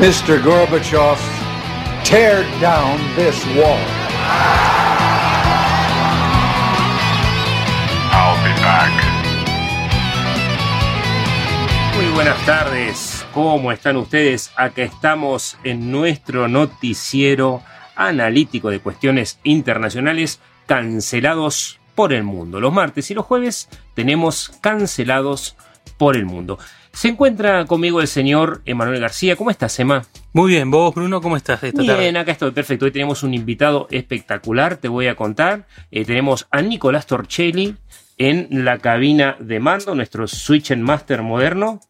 Mr. Gorbachev, tear down this wall. Muy buenas tardes, ¿cómo están ustedes? Acá estamos en nuestro noticiero analítico de cuestiones internacionales cancelados por el mundo. Los martes y los jueves tenemos cancelados por el mundo. Se encuentra conmigo el señor Emanuel García. ¿Cómo estás, Emma? Muy bien, vos Bruno, ¿cómo estás esta Bien, tarde? acá estoy, perfecto. Hoy tenemos un invitado espectacular, te voy a contar. Eh, tenemos a Nicolás Torchelli en la cabina de mando, nuestro Switch and Master moderno,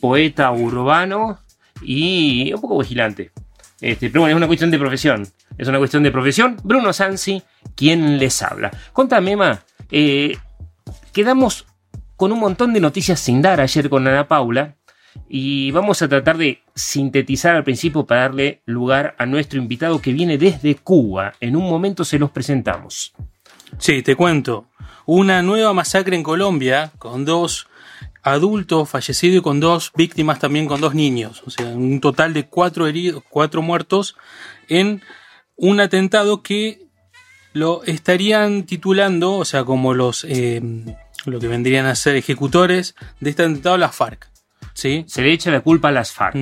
poeta urbano y un poco vigilante. Este, pero bueno, es una cuestión de profesión. Es una cuestión de profesión. Bruno Sansi, quien les habla. Contame, Emma, eh, quedamos con un montón de noticias sin dar ayer con Ana Paula. Y vamos a tratar de sintetizar al principio para darle lugar a nuestro invitado que viene desde Cuba. En un momento se los presentamos. Sí, te cuento. Una nueva masacre en Colombia con dos adultos fallecidos y con dos víctimas también con dos niños. O sea, un total de cuatro heridos, cuatro muertos en un atentado que lo estarían titulando, o sea, como los eh, lo que vendrían a ser ejecutores de este atentado, las FARC. ¿Sí? Se le echa la culpa a las FARC.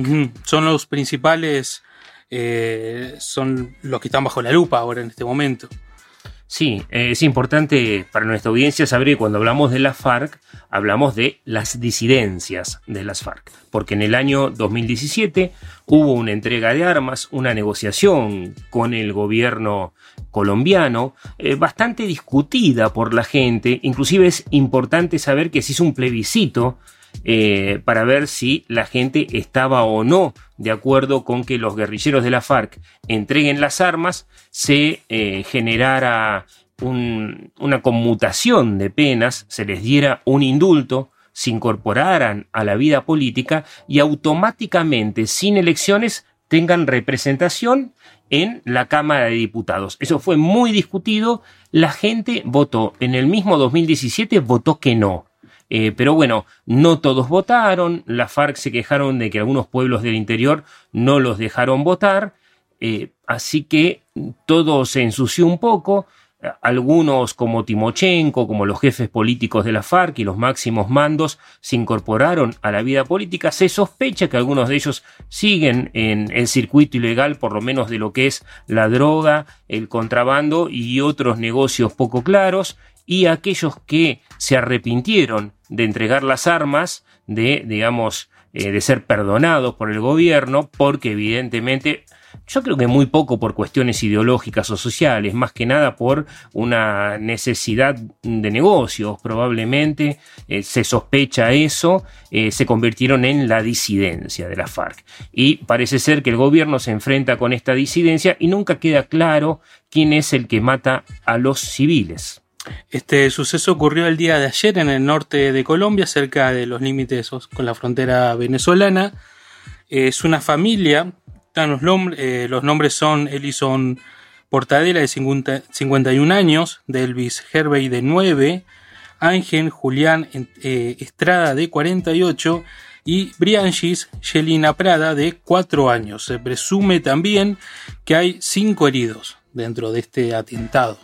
Son los principales, eh, son los que están bajo la lupa ahora en este momento. Sí, eh, es importante para nuestra audiencia saber que cuando hablamos de las FARC, hablamos de las disidencias de las FARC, porque en el año 2017 hubo una entrega de armas, una negociación con el gobierno colombiano, eh, bastante discutida por la gente, inclusive es importante saber que se hizo un plebiscito eh, para ver si la gente estaba o no de acuerdo con que los guerrilleros de la FARC entreguen las armas, se eh, generara un- una conmutación de penas, se les diera un indulto, se incorporaran a la vida política y automáticamente, sin elecciones, tengan representación en la Cámara de Diputados. Eso fue muy discutido, la gente votó, en el mismo 2017 votó que no. Eh, pero bueno, no todos votaron, la FARC se quejaron de que algunos pueblos del interior no los dejaron votar, eh, así que todo se ensució un poco, algunos como Timochenko, como los jefes políticos de la FARC y los máximos mandos se incorporaron a la vida política, se sospecha que algunos de ellos siguen en el circuito ilegal, por lo menos de lo que es la droga, el contrabando y otros negocios poco claros, y aquellos que se arrepintieron de entregar las armas, de, digamos, eh, de ser perdonados por el gobierno, porque evidentemente, yo creo que muy poco por cuestiones ideológicas o sociales, más que nada por una necesidad de negocios, probablemente eh, se sospecha eso, eh, se convirtieron en la disidencia de la FARC. Y parece ser que el gobierno se enfrenta con esta disidencia y nunca queda claro quién es el que mata a los civiles. Este suceso ocurrió el día de ayer en el norte de Colombia, cerca de los límites con la frontera venezolana. Es una familia, los, eh, los nombres son Ellison Portadela de 50 51 años, de Elvis Hervey de 9, Ángel Julián eh, Estrada de 48 y Brianchis Yelina Prada de 4 años. Se presume también que hay 5 heridos dentro de este atentado.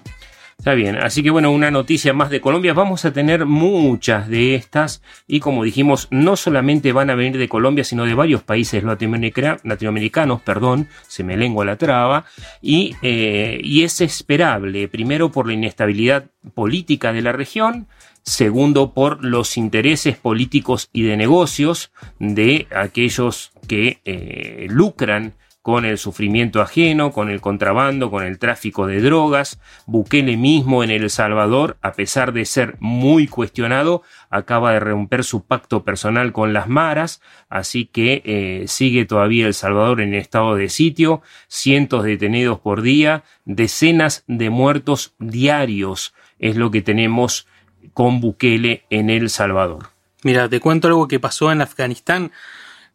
Está bien, así que bueno, una noticia más de Colombia. Vamos a tener muchas de estas. Y como dijimos, no solamente van a venir de Colombia, sino de varios países latinoamericanos, perdón, se me lengua la traba, y, eh, y es esperable, primero por la inestabilidad política de la región, segundo por los intereses políticos y de negocios de aquellos que eh, lucran con el sufrimiento ajeno, con el contrabando, con el tráfico de drogas. Bukele mismo en El Salvador, a pesar de ser muy cuestionado, acaba de romper su pacto personal con las maras, así que eh, sigue todavía El Salvador en estado de sitio, cientos de detenidos por día, decenas de muertos diarios es lo que tenemos con Bukele en El Salvador. Mira, te cuento algo que pasó en Afganistán.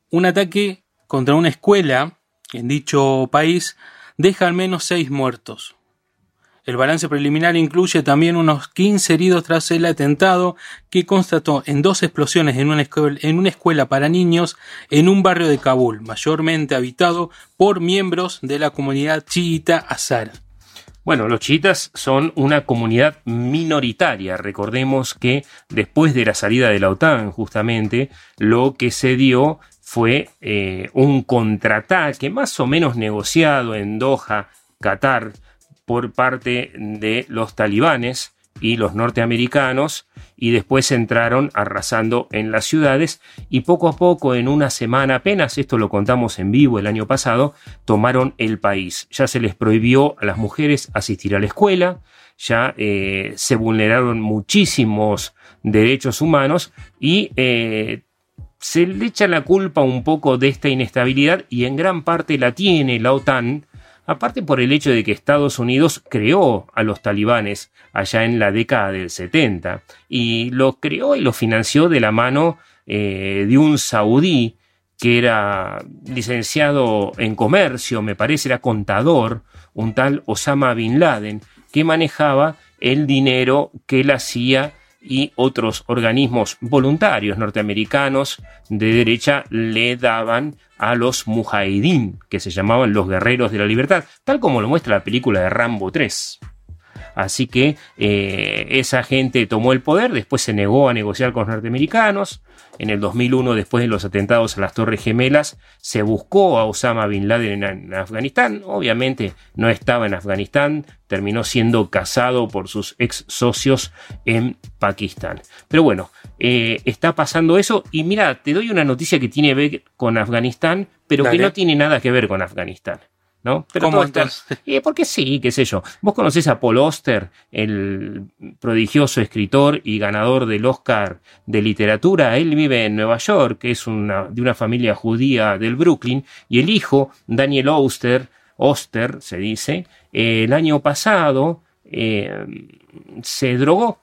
Un ataque contra una escuela en dicho país deja al menos seis muertos. El balance preliminar incluye también unos 15 heridos tras el atentado que constató en dos explosiones en una, escuela, en una escuela para niños en un barrio de Kabul, mayormente habitado por miembros de la comunidad chiita Azar. Bueno, los chiitas son una comunidad minoritaria. Recordemos que después de la salida de la OTAN, justamente, lo que se dio fue eh, un contraataque más o menos negociado en Doha, Qatar, por parte de los talibanes y los norteamericanos y después entraron arrasando en las ciudades y poco a poco en una semana apenas, esto lo contamos en vivo el año pasado, tomaron el país. Ya se les prohibió a las mujeres asistir a la escuela, ya eh, se vulneraron muchísimos derechos humanos y eh, se le echa la culpa un poco de esta inestabilidad y en gran parte la tiene la OTAN, aparte por el hecho de que Estados Unidos creó a los talibanes allá en la década del 70 y lo creó y lo financió de la mano eh, de un saudí que era licenciado en comercio, me parece era contador, un tal Osama Bin Laden, que manejaba el dinero que él hacía y otros organismos voluntarios norteamericanos de derecha le daban a los mujahidín, que se llamaban los guerreros de la libertad, tal como lo muestra la película de Rambo 3. Así que eh, esa gente tomó el poder, después se negó a negociar con los norteamericanos. En el 2001, después de los atentados a las Torres Gemelas, se buscó a Osama Bin Laden en, Afganistán. Obviamente no estaba en Afganistán, terminó siendo casado por sus ex socios en Pakistán. Pero bueno, eh, está pasando eso. Y mira, te doy una noticia que tiene que ver con Afganistán, pero que no tiene nada que ver con Afganistán. ¿No? Pero ¿Cómo eh, porque sí, qué sé yo. Vos conocés a Paul Oster, el prodigioso escritor y ganador del Oscar de literatura. Él vive en Nueva York, que es una, de una familia judía del Brooklyn, y el hijo, Daniel Oster, Oster se dice, el año pasado eh, se drogó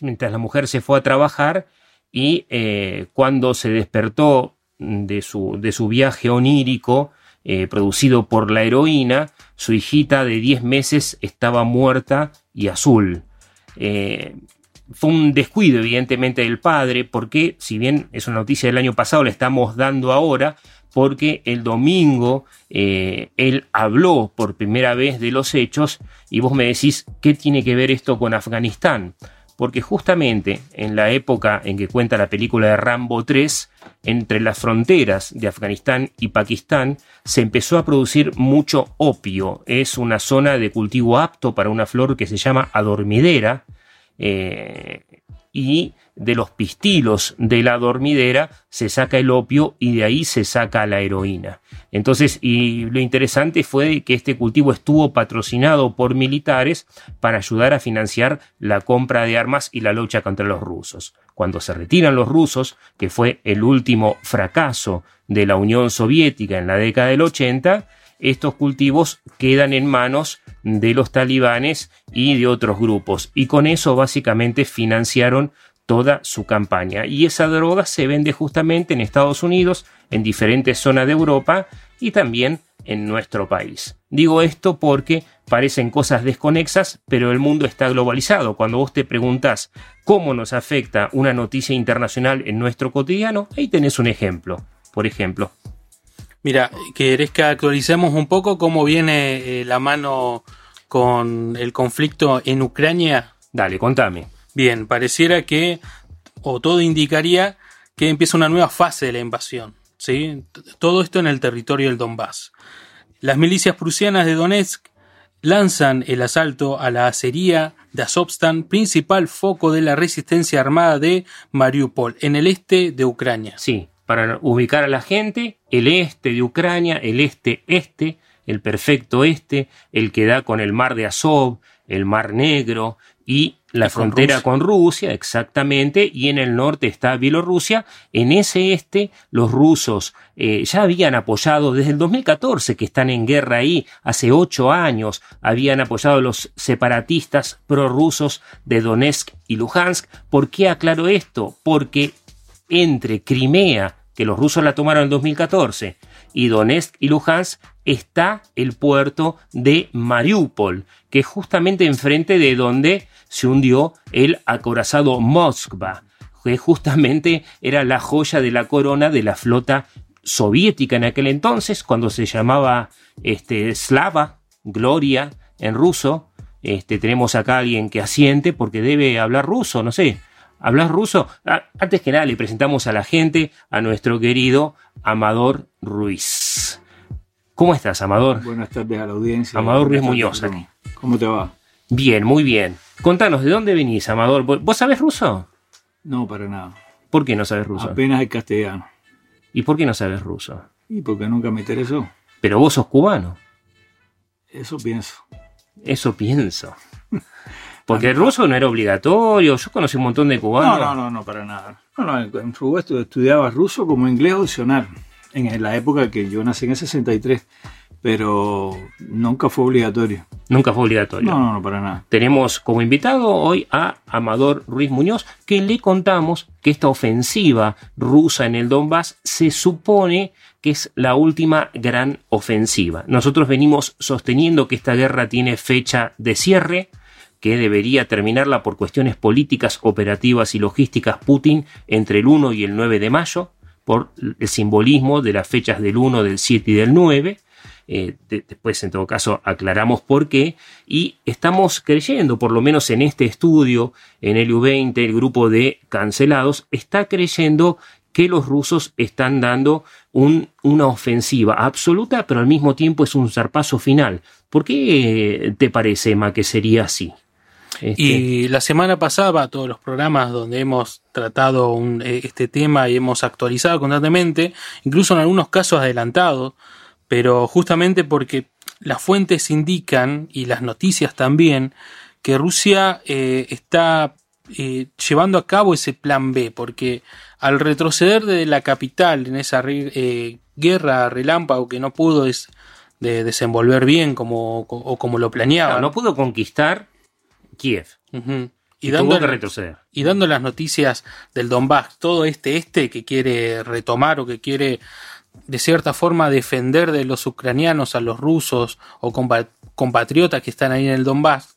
mientras la mujer se fue a trabajar y eh, cuando se despertó de su, de su viaje onírico, eh, producido por la heroína, su hijita de 10 meses estaba muerta y azul. Eh, fue un descuido evidentemente del padre, porque si bien es una noticia del año pasado, la estamos dando ahora, porque el domingo eh, él habló por primera vez de los hechos y vos me decís, ¿qué tiene que ver esto con Afganistán? Porque justamente en la época en que cuenta la película de Rambo 3, entre las fronteras de Afganistán y Pakistán se empezó a producir mucho opio. Es una zona de cultivo apto para una flor que se llama adormidera. Eh, y de los pistilos de la dormidera se saca el opio y de ahí se saca la heroína. Entonces, y lo interesante fue que este cultivo estuvo patrocinado por militares para ayudar a financiar la compra de armas y la lucha contra los rusos. Cuando se retiran los rusos, que fue el último fracaso de la Unión Soviética en la década del 80, estos cultivos quedan en manos de los talibanes y de otros grupos. Y con eso básicamente financiaron toda su campaña. Y esa droga se vende justamente en Estados Unidos, en diferentes zonas de Europa y también en nuestro país. Digo esto porque parecen cosas desconexas, pero el mundo está globalizado. Cuando vos te preguntas cómo nos afecta una noticia internacional en nuestro cotidiano, ahí tenés un ejemplo. Por ejemplo, Mira, ¿querés que actualicemos un poco cómo viene eh, la mano con el conflicto en Ucrania? Dale, contame. Bien, pareciera que, o todo indicaría que empieza una nueva fase de la invasión. ¿sí? Todo esto en el territorio del Donbass. Las milicias prusianas de Donetsk lanzan el asalto a la acería de Azovstan, principal foco de la resistencia armada de Mariupol, en el este de Ucrania. Sí, para ubicar a la gente, el este de Ucrania, el este-este, el perfecto este, el que da con el mar de Azov, el mar Negro y la frontera con Rusia. exactamente, y en el norte está Bielorrusia. En ese este, los rusos eh, ya habían apoyado desde el 2014, que están en guerra ahí, hace ocho años, habían apoyado a los separatistas prorrusos de Donetsk y Luhansk. ¿Por qué aclaro esto? Porque entre Crimea, que los rusos la tomaron en 2014, y Donetsk y Luhansk está el puerto de Mariupol, que es justamente enfrente de donde se hundió el acorazado Moskva, que justamente era la joya de la corona de la flota soviética en aquel entonces, cuando se llamaba este, Slava, Gloria en ruso. Este, tenemos acá a alguien que asiente porque debe hablar ruso, no sé. ¿Hablas ruso? Ah, antes que nada le presentamos a la gente a nuestro querido Amador Ruiz. ¿Cómo estás, Amador? Buenas tardes a la audiencia. Amador Ruiz Muñoz. ¿Cómo te va? Bien, muy bien. Contanos, ¿de dónde venís, Amador? ¿Vos sabés ruso? No, para nada. ¿Por qué no sabes ruso? Apenas el castellano. ¿Y por qué no sabes ruso? Y porque nunca me interesó. Pero vos sos cubano. Eso pienso. Eso pienso. Porque el ruso no era obligatorio. Yo conocí un montón de cubanos. No, no, no, no para nada. No, no, en Cuba estudiaba ruso como inglés opcional. En la época que yo nací en el 63 pero nunca fue obligatorio. Nunca fue obligatorio. No, no, no, para nada. Tenemos como invitado hoy a Amador Ruiz Muñoz, que le contamos que esta ofensiva rusa en el Donbass se supone que es la última gran ofensiva. Nosotros venimos sosteniendo que esta guerra tiene fecha de cierre, que debería terminarla por cuestiones políticas, operativas y logísticas Putin entre el 1 y el 9 de mayo, por el simbolismo de las fechas del 1, del 7 y del 9 eh, después en todo caso aclaramos por qué, y estamos creyendo, por lo menos en este estudio, en el U20, el grupo de cancelados, está creyendo que los rusos están dando una ofensiva absoluta, pero al mismo tiempo es un zarpazo final. ¿Por qué te parece, Emma, que sería así? Este y la semana pasada, todos los programas donde hemos tratado eh, este tema y hemos actualizado constantemente, incluso en algunos casos adelantados, pero justamente porque las fuentes indican, y las noticias también, que Rusia eh, está eh, llevando a cabo ese plan B, porque al retroceder de la capital en esa eh, guerra relámpago que no pudo de desenvolver bien como, o como lo planeaba. No, pudo conquistar Kiev. Y, dando, que retroceder. y dando las noticias del Donbass, todo este este que quiere retomar o que quiere de cierta forma defender de los ucranianos a los rusos o compatriotas que están ahí en el Donbass.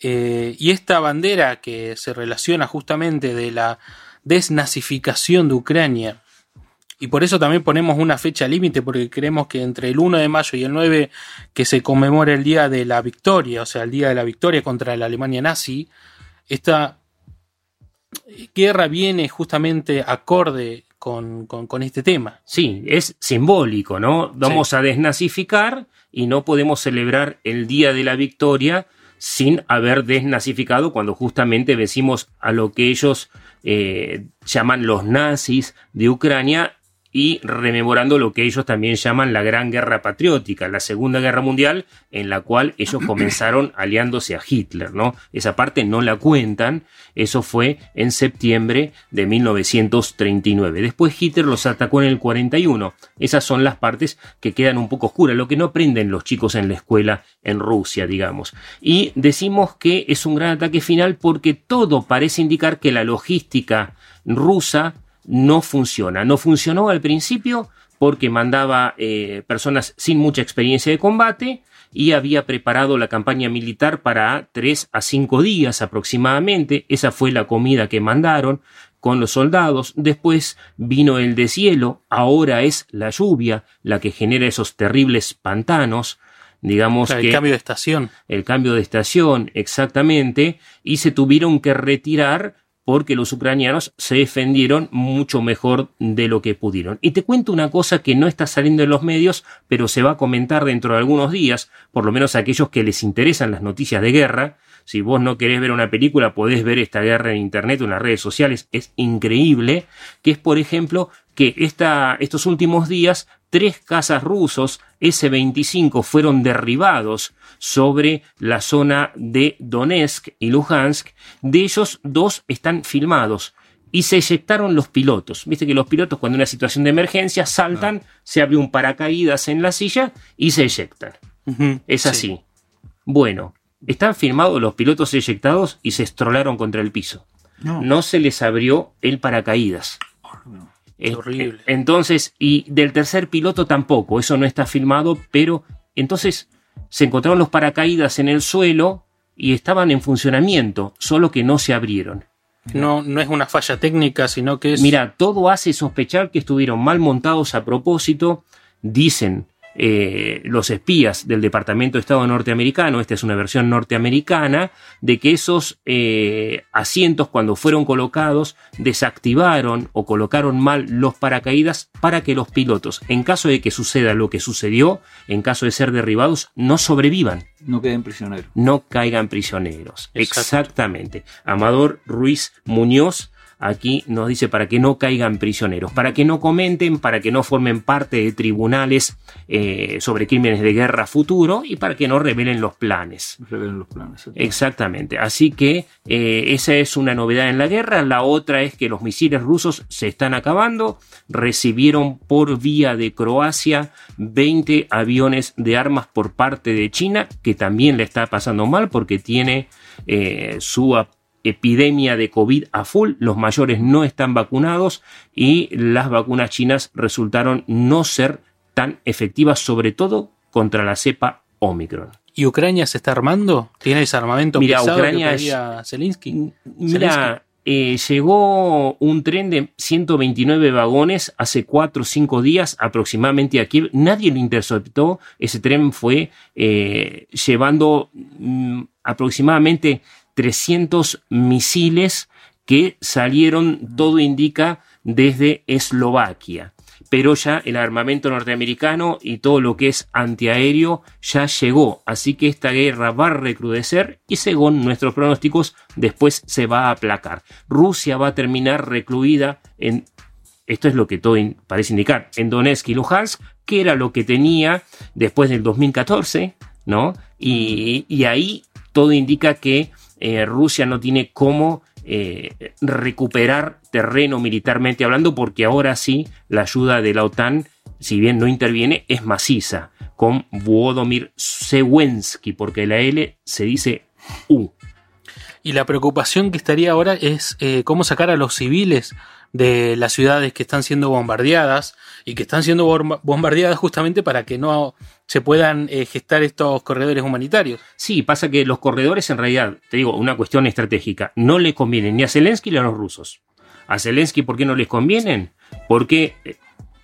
Eh, y esta bandera que se relaciona justamente de la desnazificación de Ucrania. Y por eso también ponemos una fecha límite, porque creemos que entre el 1 de mayo y el 9, que se conmemora el día de la victoria, o sea, el día de la victoria contra la Alemania nazi, esta guerra viene justamente acorde con, con, este tema. Sí, es simbólico, ¿no? Vamos a desnazificar y no podemos celebrar el Día de la Victoria sin haber desnazificado cuando justamente vencimos a lo que ellos eh, llaman los nazis de Ucrania y rememorando lo que ellos también llaman la Gran Guerra Patriótica, la Segunda Guerra Mundial, en la cual ellos comenzaron aliándose a Hitler, ¿no? Esa parte no la cuentan, eso fue en septiembre de 1939. Después Hitler los atacó en el 41. Esas son las partes que quedan un poco oscuras, lo que no aprenden los chicos en la escuela en Rusia, digamos. Y decimos que es un gran ataque final porque todo parece indicar que la logística rusa no funciona. No funcionó al principio porque mandaba eh, personas sin mucha experiencia de combate y había preparado la campaña militar para tres a cinco días aproximadamente. Esa fue la comida que mandaron con los soldados. Después vino el deshielo, ahora es la lluvia la que genera esos terribles pantanos. digamos el cambio de estación. el cambio de estación exactamente y se tuvieron que retirar porque los ucranianos se defendieron mucho mejor de lo que pudieron. Y te cuento una cosa que no está saliendo en los medios, pero se va a comentar dentro de algunos días, por lo menos a aquellos que les interesan las noticias de guerra. Si vos no querés ver una película, podés ver esta guerra en internet o en las redes sociales. Es increíble. Que es, por ejemplo, que esta, estos últimos días tres cazas rusos S-25 fueron derribados sobre la zona de Donetsk y Luhansk. De ellos, dos están filmados y se eyectaron los pilotos. Viste que los pilotos, cuando hay una situación de emergencia, saltan, se abre un paracaídas en la silla y se eyectan. Es sí. así. Bueno, están filmados los pilotos eyectados y se estrolaron contra el piso. No. No se les abrió el paracaídas. Eh, horrible. Entonces, y del tercer piloto tampoco, eso no está filmado, pero entonces se encontraron los paracaídas en el suelo y estaban en funcionamiento, solo que no se abrieron. No, no es una falla técnica, sino que es. Mira, todo hace sospechar que estuvieron mal montados a propósito, dicen eh, los espías del Departamento de Estado norteamericano, esta es una versión norteamericana, de que esos eh, asientos cuando fueron colocados desactivaron o colocaron mal los paracaídas para que los pilotos, en caso de que suceda lo que sucedió, en caso de ser derribados, no sobrevivan No queden prisioneros. no caigan prisioneros. Exacto. Exactamente. Amador Ruiz Muñoz aquí nos dice para que no caigan prisioneros, para que no comenten, para que no formen parte de tribunales eh, sobre crímenes de guerra futuro y para que no revelen los planes. Revelen los planes. Exactamente. Así que eh, esa es una novedad en la guerra. La otra es que los misiles rusos se están acabando. Recibieron por vía de Croacia 20 aviones de armas por parte de China, que también le está pasando mal porque tiene eh, su ap- epidemia de COVID a full. Los mayores no están vacunados y las vacunas chinas resultaron no ser tan efectivas, sobre todo contra la cepa Omicron. ¿Y Ucrania se está armando? ¿Tiene ese armamento Mira, Ucrania que es- pedía Zelensky? Mira, eh, llegó un tren de 129 vagones hace 4 o 5 días aproximadamente a Kiev. Nadie lo interceptó. Ese tren fue eh, llevando mm, aproximadamente 300 misiles que salieron, todo indica, desde Eslovaquia. Pero ya el armamento norteamericano y todo lo que es antiaéreo ya llegó. Así que esta guerra va a recrudecer y según nuestros pronósticos después se va a aplacar. Rusia va a terminar recluida en esto es lo que todo parece indicar, en Donetsk y Luhansk, que era lo que tenía después del 2014, ¿no? Y, y ahí todo indica que eh, Rusia no tiene cómo eh, recuperar terreno militarmente hablando, porque ahora sí la ayuda de la OTAN, si bien no interviene, es maciza, con Volodymyr Zelensky, porque la L se dice U. Y la preocupación que estaría ahora es eh, cómo sacar a los civiles de las ciudades que están siendo bombardeadas y que están siendo bomba- bombardeadas justamente para que no se puedan eh, gestar estos corredores humanitarios. Sí, pasa que los corredores en realidad, te digo, una cuestión estratégica, no le convienen ni a Zelensky ni a los rusos. A Zelensky, ¿por qué no les convienen? Porque, eh,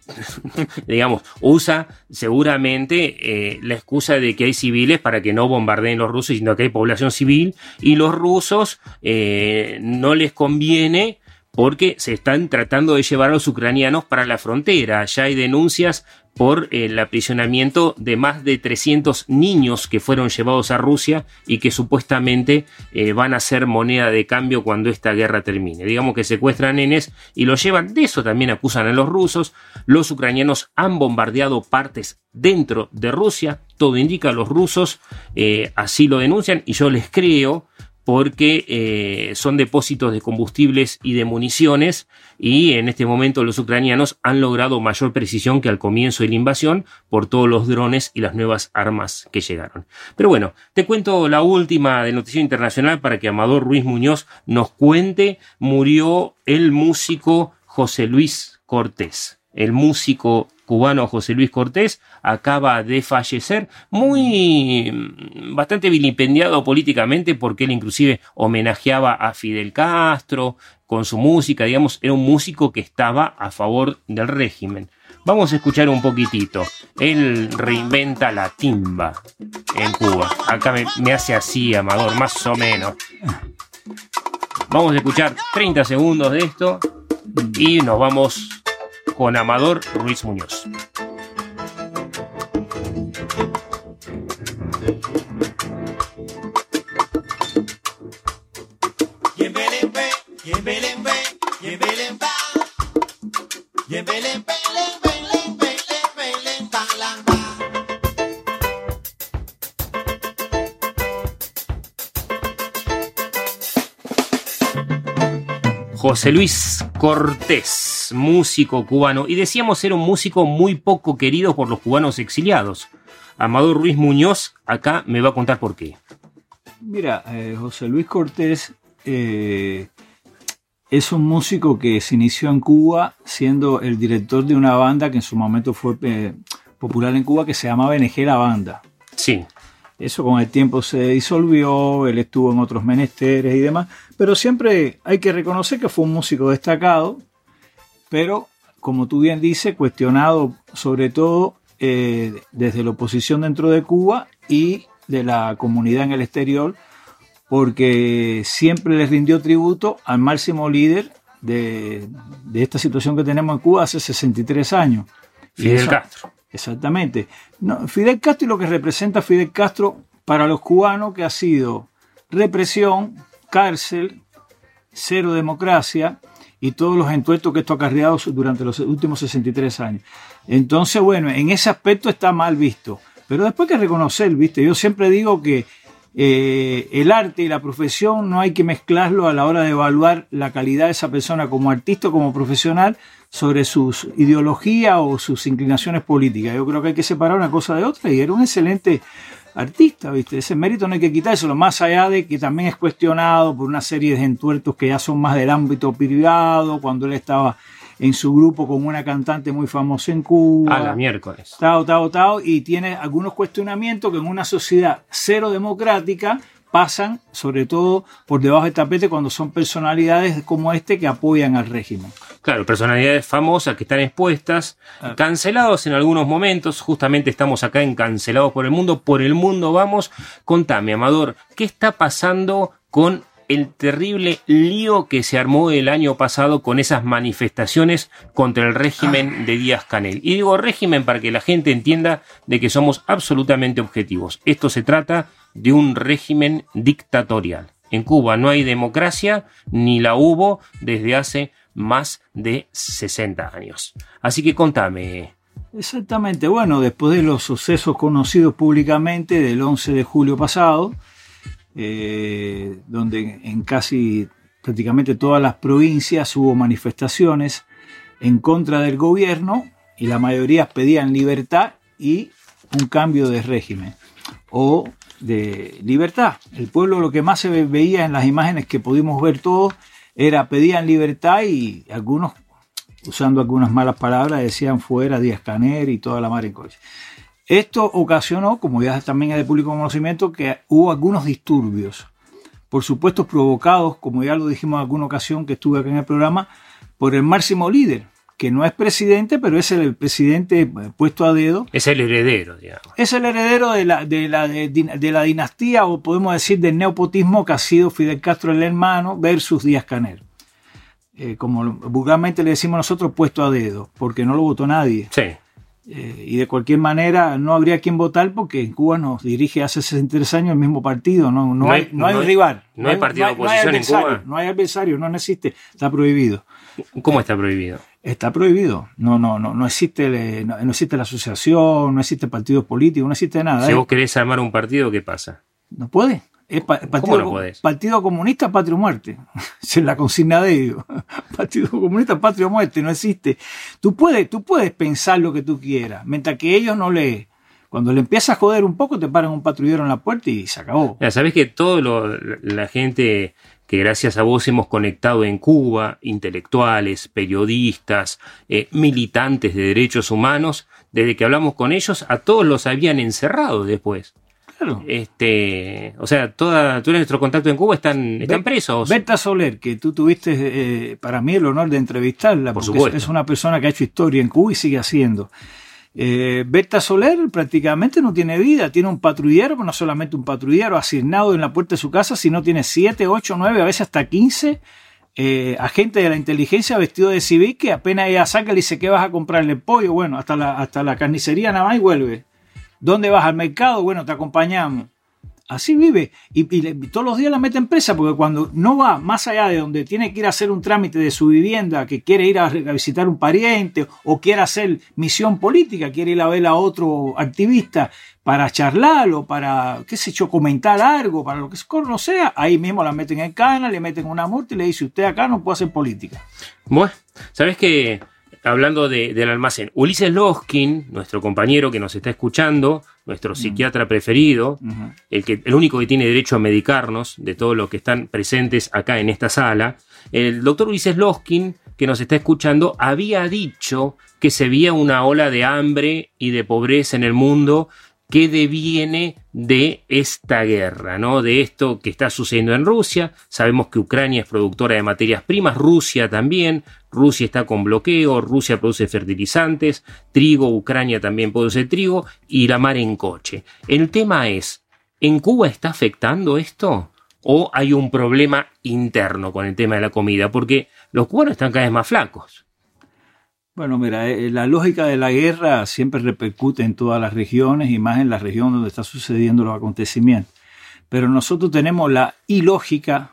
digamos, usa seguramente eh, la excusa de que hay civiles para que no bombardeen los rusos, sino que hay población civil, y los rusos no les conviene porque se están tratando de llevar a los ucranianos para la frontera. Ya hay denuncias por el aprisionamiento de más de 300 niños que fueron llevados a Rusia y que supuestamente eh, van a ser moneda de cambio cuando esta guerra termine. Digamos que secuestran nenes y los llevan. De eso también acusan a los rusos. Los ucranianos han bombardeado partes dentro de Rusia. Todo indica los rusos eh, así lo denuncian y yo les creo porque eh, son depósitos de combustibles y de municiones y en este momento los ucranianos han logrado mayor precisión que al comienzo de la invasión por todos los drones y las nuevas armas que llegaron. Pero bueno, te cuento la última de Noticia Internacional para que Amador Ruiz Muñoz nos cuente. Murió el músico José Luis Cortés. El músico cubano José Luis Cortés acaba de fallecer, muy mm, bastante vilipendiado políticamente porque él inclusive homenajeaba a Fidel Castro con su música, digamos, era un músico que estaba a favor del régimen. Vamos a escuchar un poquitito. Él reinventa la timba en Cuba. Acá me, me hace así, Amador, más o menos. Vamos a escuchar 30 segundos de esto y nos vamos con Amador Ruiz Muñoz. José Luis Cortés, músico cubano, y decíamos ser un músico muy poco querido por los cubanos exiliados. Amador Ruiz Muñoz acá me va a contar por qué. Mira, eh, José Luis Cortés eh, es un músico que se inició en Cuba siendo el director de una banda que en su momento fue eh, popular en Cuba que se llamaba NG La Banda. Sí. Eso con el tiempo se disolvió, él estuvo en otros menesteres y demás, pero siempre hay que reconocer que fue un músico destacado, pero como tú bien dices, cuestionado sobre todo eh, desde la oposición dentro de Cuba y de la comunidad en el exterior, porque siempre les rindió tributo al máximo líder de, de esta situación que tenemos en Cuba hace 63 años. Fidel eso- Castro. Exactamente. No, Fidel Castro y lo que representa Fidel Castro para los cubanos que ha sido represión, cárcel, cero democracia y todos los entuertos que esto ha acarreado durante los últimos 63 años. Entonces, bueno, en ese aspecto está mal visto. Pero después hay que reconocer, ¿viste? Yo siempre digo que eh, el arte y la profesión no hay que mezclarlo a la hora de evaluar la calidad de esa persona como artista o como profesional sobre sus ideologías o sus inclinaciones políticas. Yo creo que hay que separar una cosa de otra y era un excelente artista, ¿viste? Ese mérito no hay que quitárselo, más allá de que también es cuestionado por una serie de entuertos que ya son más del ámbito privado, cuando él estaba en su grupo con una cantante muy famosa en Cuba. A la miércoles. Tao, tao, tao, y tiene algunos cuestionamientos que en una sociedad cero democrática pasan, sobre todo por debajo del tapete, cuando son personalidades como este que apoyan al régimen. Claro, personalidades famosas que están expuestas, cancelados en algunos momentos. Justamente estamos acá en Cancelados por el Mundo. Por el mundo vamos. Contame, Amador, ¿qué está pasando con el terrible lío que se armó el año pasado con esas manifestaciones contra el régimen de Díaz Canel? Y digo régimen para que la gente entienda de que somos absolutamente objetivos. Esto se trata de un régimen dictatorial. En Cuba no hay democracia, ni la hubo desde hace más de 60 años. Así que contame. Exactamente, bueno, después de los sucesos conocidos públicamente del 11 de julio pasado, eh, donde en casi prácticamente todas las provincias hubo manifestaciones en contra del gobierno y la mayoría pedían libertad y un cambio de régimen o de libertad. El pueblo lo que más se ve- veía en las imágenes que pudimos ver todos era pedían libertad y algunos, usando algunas malas palabras, decían fuera Díaz Caner y toda la madre en coche. Esto ocasionó, como ya también es de público conocimiento, que hubo algunos disturbios, por supuesto provocados, como ya lo dijimos en alguna ocasión que estuve acá en el programa, por el máximo líder, que no es presidente, pero es el presidente eh, puesto a dedo. Es el heredero, digamos. Es el heredero de la, de, la, de, de la dinastía, o podemos decir del neopotismo que ha sido Fidel Castro el hermano versus Díaz Canel. Eh, como vulgarmente le decimos nosotros, puesto a dedo, porque no lo votó nadie. Sí. Eh, y de cualquier manera no habría quien votar porque en Cuba nos dirige hace 63 años el mismo partido, no, no, No hay- no hay rival. no hay partido de no hay oposición en Cuba. No hay adversario, no existe, está prohibido. ¿Cómo está prohibido? Está prohibido. No, no, no, no existe, no, no existe la asociación, no existe partidos políticos, no existe nada. Si ¿eh? vos querés armar un partido, ¿qué pasa? No puede. Es pa- partido, ¿Cómo no podés? partido Comunista, Patria o Muerte. Es la consigna de ellos. Partido Comunista, Patria o Muerte. No existe. Tú puedes, tú puedes pensar lo que tú quieras, mientras que ellos no le. Cuando le empiezas a joder un poco, te paran un patrullero en la puerta y se acabó. Ya sabés que todo lo- la gente que gracias a vos hemos conectado en Cuba, intelectuales, periodistas, eh, militantes de derechos humanos, desde que hablamos con ellos, a todos los habían encerrado después. Este, o sea, toda, todo nuestro contacto en Cuba están, están presos. Berta Soler, que tú tuviste eh, para mí el honor de entrevistarla, Por porque supuesto. es una persona que ha hecho historia en Cuba y sigue haciendo. Eh, Berta Soler prácticamente no tiene vida, tiene un patrullero, pero no solamente un patrullero asignado en la puerta de su casa, sino tiene 7, 8, 9, a veces hasta 15 eh, agentes de la inteligencia vestidos de civil que apenas ella saca le dice que vas a comprarle pollo, bueno, hasta la, hasta la carnicería nada más y vuelve. ¿Dónde vas al mercado? Bueno, te acompañamos. Así vive. Y, todos los días la mete en presa porque cuando no va más allá de donde tiene que ir a hacer un trámite de su vivienda, que quiere ir a, a visitar un pariente o quiere hacer misión política, quiere ir a ver a otro activista para charlar o para, qué sé yo, comentar algo, para lo que no sea, ahí mismo la meten en cana, le meten una multa y le dice, usted acá no puede hacer política. Bueno, ¿sabes que Hablando de- del almacén, Ulises Loskin, nuestro compañero que nos está escuchando, nuestro psiquiatra preferido, el, que, el único que tiene derecho a medicarnos de todos los que están presentes acá en esta sala, el doctor Ulises Loskin, que nos está escuchando, había dicho que se veía una ola de hambre y de pobreza en el mundo que deviene de esta guerra, ¿no? De esto que está sucediendo en Rusia. Sabemos que Ucrania es productora de materias primas, Rusia también. Rusia está con bloqueo, Rusia produce fertilizantes, trigo, Ucrania también produce trigo y la mar en coche. El tema es, ¿en Cuba está afectando esto? ¿O hay un problema interno con el tema de la comida? Porque los cubanos están cada vez más flacos. Bueno, mira, eh, la lógica de la guerra siempre repercute en todas las regiones y más en la región donde están sucediendo los acontecimientos. Pero nosotros tenemos la ilógica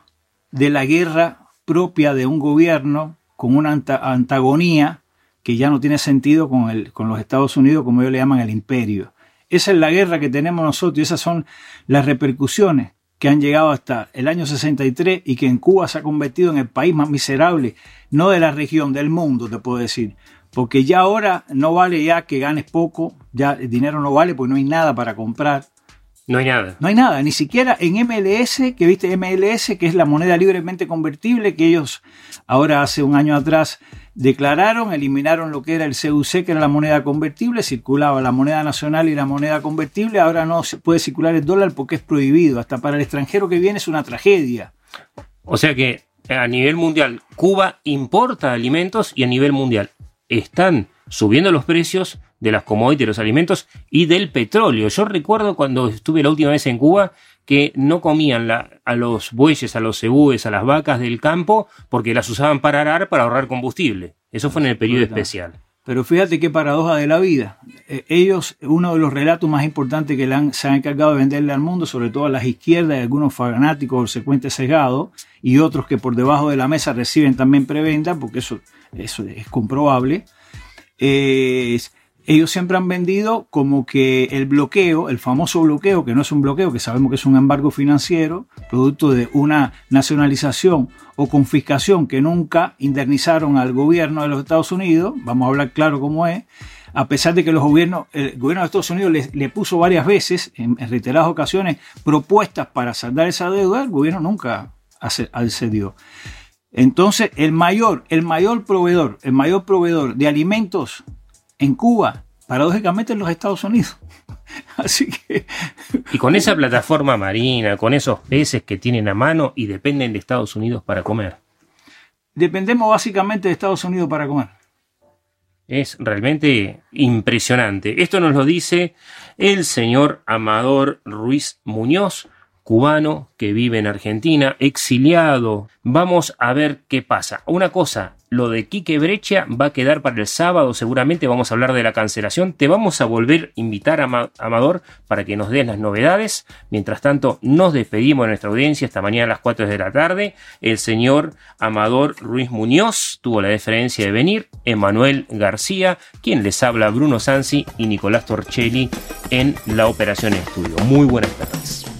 de la guerra propia de un gobierno con una anta- antagonía que ya no tiene sentido con, el, con los Estados Unidos, como ellos le llaman el imperio. Esa es la guerra que tenemos nosotros y esas son las repercusiones que han llegado hasta el año 63 y que en Cuba se ha convertido en el país más miserable, no de la región, del mundo, te puedo decir. Porque ya ahora no vale ya que ganes poco, ya el dinero no vale porque no hay nada para comprar. No hay nada. No hay nada, ni siquiera en MLS, que viste MLS, que es la moneda libremente convertible, que ellos ahora hace un año atrás declararon, eliminaron lo que era el CUC, que era la moneda convertible, circulaba la moneda nacional y la moneda convertible, ahora no se puede circular el dólar porque es prohibido, hasta para el extranjero que viene es una tragedia. O sea que a nivel mundial, Cuba importa alimentos y a nivel mundial están subiendo los precios de las commodities, de los alimentos y del petróleo. Yo recuerdo cuando estuve la última vez en Cuba que no comían la- a los bueyes, a los cebúes, a las vacas del campo porque las usaban para arar para ahorrar combustible. Eso fue en el periodo especial. Pero fíjate qué paradoja de la vida. Eh, ellos, uno de los relatos más importantes que le han- se han encargado de venderle al mundo, sobre todo a las izquierdas y algunos fanáticos obsecuentes sesgados, y otros que por debajo de la mesa reciben también preventa, porque eso, eso es comprobable, es- ellos siempre han vendido como que el bloqueo, el famoso bloqueo, que no es un bloqueo, que sabemos que es un embargo financiero, producto de una nacionalización o confiscación que nunca indemnizaron al gobierno de los Estados Unidos, vamos a hablar claro cómo es, a pesar de que los gobiernos, el gobierno de Estados Unidos le, puso varias veces, en, en reiteradas ocasiones, propuestas para saldar esa deuda, el gobierno nunca accedió. Entonces, el mayor, el mayor proveedor, el mayor proveedor de alimentos en Cuba, paradójicamente en los Estados Unidos. Así que Y con esa plataforma marina, con esos peces que tienen a mano y dependen de Estados Unidos para comer. dependemos básicamente de Estados Unidos para comer. Es realmente impresionante. Esto nos lo dice el señor Amador Ruiz Muñoz, cubano que vive en Argentina, exiliado. Vamos a ver qué pasa. Una cosa, lo de Quique Brecha va a quedar para el sábado, seguramente vamos a hablar de la cancelación. Te vamos a volver a invitar, Ama- Amador, para que nos des las novedades. Mientras tanto, nos despedimos de nuestra audiencia esta mañana a las 4 de la tarde. El señor Amador Ruiz Muñoz tuvo la deferencia de venir, Emanuel García, quien les habla Bruno Sansi y Nicolás Torchelli en la operación estudio. Muy buenas tardes.